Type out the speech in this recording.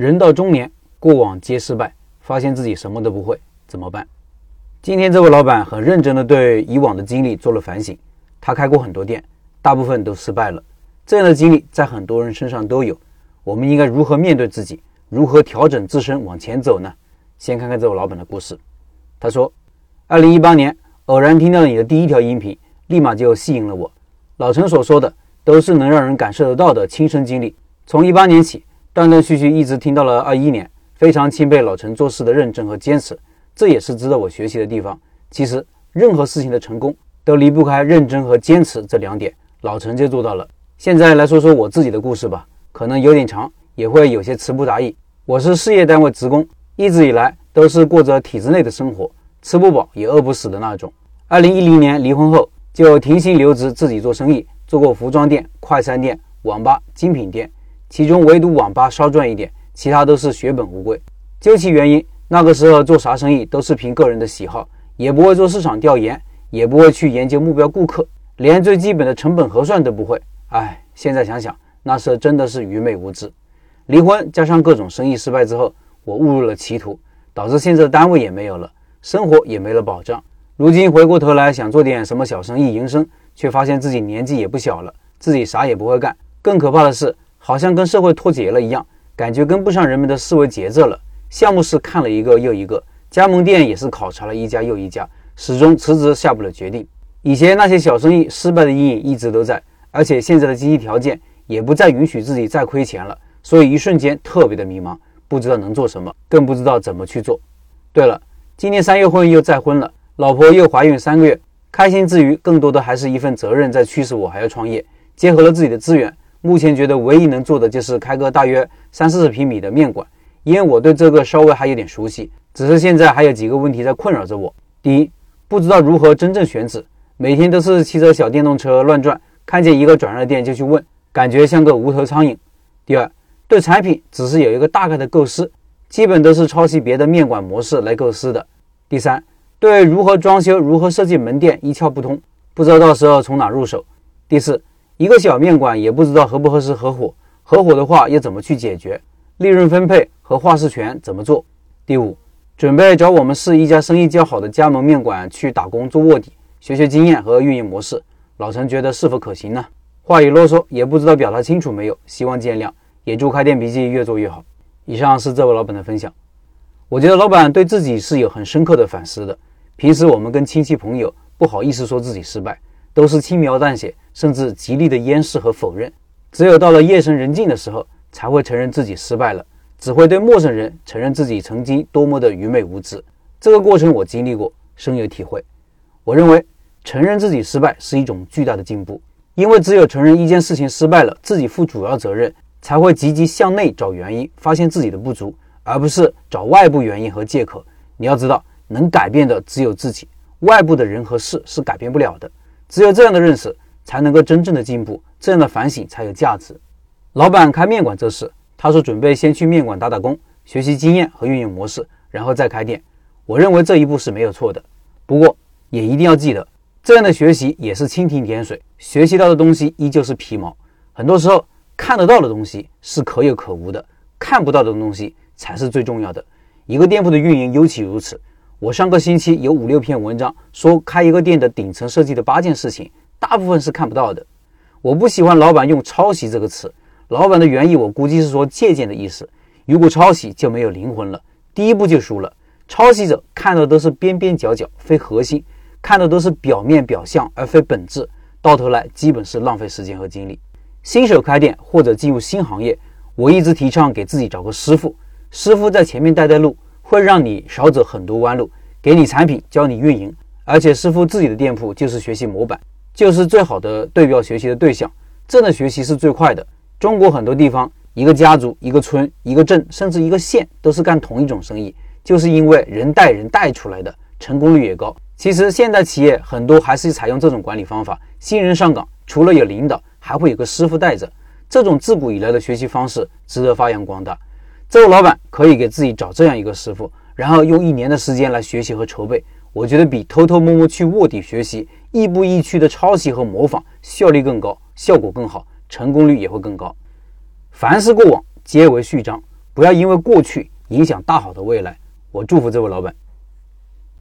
人到中年，过往皆失败，发现自己什么都不会，怎么办？今天这位老板很认真地对以往的经历做了反省。他开过很多店，大部分都失败了。这样的经历在很多人身上都有。我们应该如何面对自己？如何调整自身往前走呢？先看看这位老板的故事。他说：“二零一八年，偶然听到了你的第一条音频，立马就吸引了我。老陈所说的都是能让人感受得到的亲身经历。从一八年起，断断续续一直听到了二一年，非常钦佩老陈做事的认真和坚持，这也是值得我学习的地方。其实，任何事情的成功都离不开认真和坚持这两点，老陈就做到了。现在来说说我自己的故事吧。”可能有点长，也会有些词不达意。我是事业单位职工，一直以来都是过着体制内的生活，吃不饱也饿不死的那种。二零一零年离婚后，就停薪留职自己做生意，做过服装店、快餐店、网吧、精品店，其中唯独网吧稍赚一点，其他都是血本无归。究其原因，那个时候做啥生意都是凭个人的喜好，也不会做市场调研，也不会去研究目标顾客，连最基本的成本核算都不会。唉，现在想想。那时候真的是愚昧无知，离婚加上各种生意失败之后，我误入了歧途，导致现在的单位也没有了，生活也没了保障。如今回过头来想做点什么小生意营生，却发现自己年纪也不小了，自己啥也不会干。更可怕的是，好像跟社会脱节了一样，感觉跟不上人们的思维节奏了。项目是看了一个又一个，加盟店也是考察了一家又一家，始终迟迟下不了决定。以前那些小生意失败的阴影一直都在，而且现在的经济条件。也不再允许自己再亏钱了，所以一瞬间特别的迷茫，不知道能做什么，更不知道怎么去做。对了，今年三月份又再婚了，老婆又怀孕三个月，开心之余，更多的还是一份责任在驱使我还要创业。结合了自己的资源，目前觉得唯一能做的就是开个大约三四十平米的面馆，因为我对这个稍微还有点熟悉。只是现在还有几个问题在困扰着我：第一，不知道如何真正选址，每天都是骑着小电动车乱转，看见一个转让店就去问。感觉像个无头苍蝇。第二，对产品只是有一个大概的构思，基本都是抄袭别的面馆模式来构思的。第三，对如何装修、如何设计门店一窍不通，不知道到时候从哪入手。第四，一个小面馆也不知道合不合适合伙，合伙的话又怎么去解决？利润分配和话事权怎么做？第五，准备找我们市一家生意较好的加盟面馆去打工做卧底，学学经验和运营模式。老陈觉得是否可行呢？话语啰嗦，也不知道表达清楚没有，希望见谅。也祝开店笔记越做越好。以上是这位老板的分享。我觉得老板对自己是有很深刻的反思的。平时我们跟亲戚朋友不好意思说自己失败，都是轻描淡写，甚至极力的掩饰和否认。只有到了夜深人静的时候，才会承认自己失败了，只会对陌生人承认自己曾经多么的愚昧无知。这个过程我经历过，深有体会。我认为承认自己失败是一种巨大的进步。因为只有承认一件事情失败了，自己负主要责任，才会积极向内找原因，发现自己的不足，而不是找外部原因和借口。你要知道，能改变的只有自己，外部的人和事是改变不了的。只有这样的认识，才能够真正的进步，这样的反省才有价值。老板开面馆这事，他说准备先去面馆打打工，学习经验和运营模式，然后再开店。我认为这一步是没有错的，不过也一定要记得。这样的学习也是蜻蜓点水，学习到的东西依旧是皮毛。很多时候看得到的东西是可有可无的，看不到的东西才是最重要的。一个店铺的运营尤其如此。我上个星期有五六篇文章说开一个店的顶层设计的八件事情，大部分是看不到的。我不喜欢老板用抄袭这个词，老板的原意我估计是说借鉴的意思。如果抄袭就没有灵魂了，第一步就输了。抄袭者看到都是边边角角，非核心。看的都是表面表象，而非本质，到头来基本是浪费时间和精力。新手开店或者进入新行业，我一直提倡给自己找个师傅，师傅在前面带带路，会让你少走很多弯路，给你产品，教你运营，而且师傅自己的店铺就是学习模板，就是最好的对标学习的对象，这样的学习是最快的。中国很多地方，一个家族、一个村、一个镇，甚至一个县，都是干同一种生意，就是因为人带人带出来的，成功率也高。其实现在企业很多还是采用这种管理方法，新人上岗除了有领导，还会有个师傅带着。这种自古以来的学习方式值得发扬光大。这位老板可以给自己找这样一个师傅，然后用一年的时间来学习和筹备。我觉得比偷偷摸摸去卧底学习、亦步亦趋的抄袭和模仿效率更高，效果更好，成功率也会更高。凡是过往皆为序章，不要因为过去影响大好的未来。我祝福这位老板。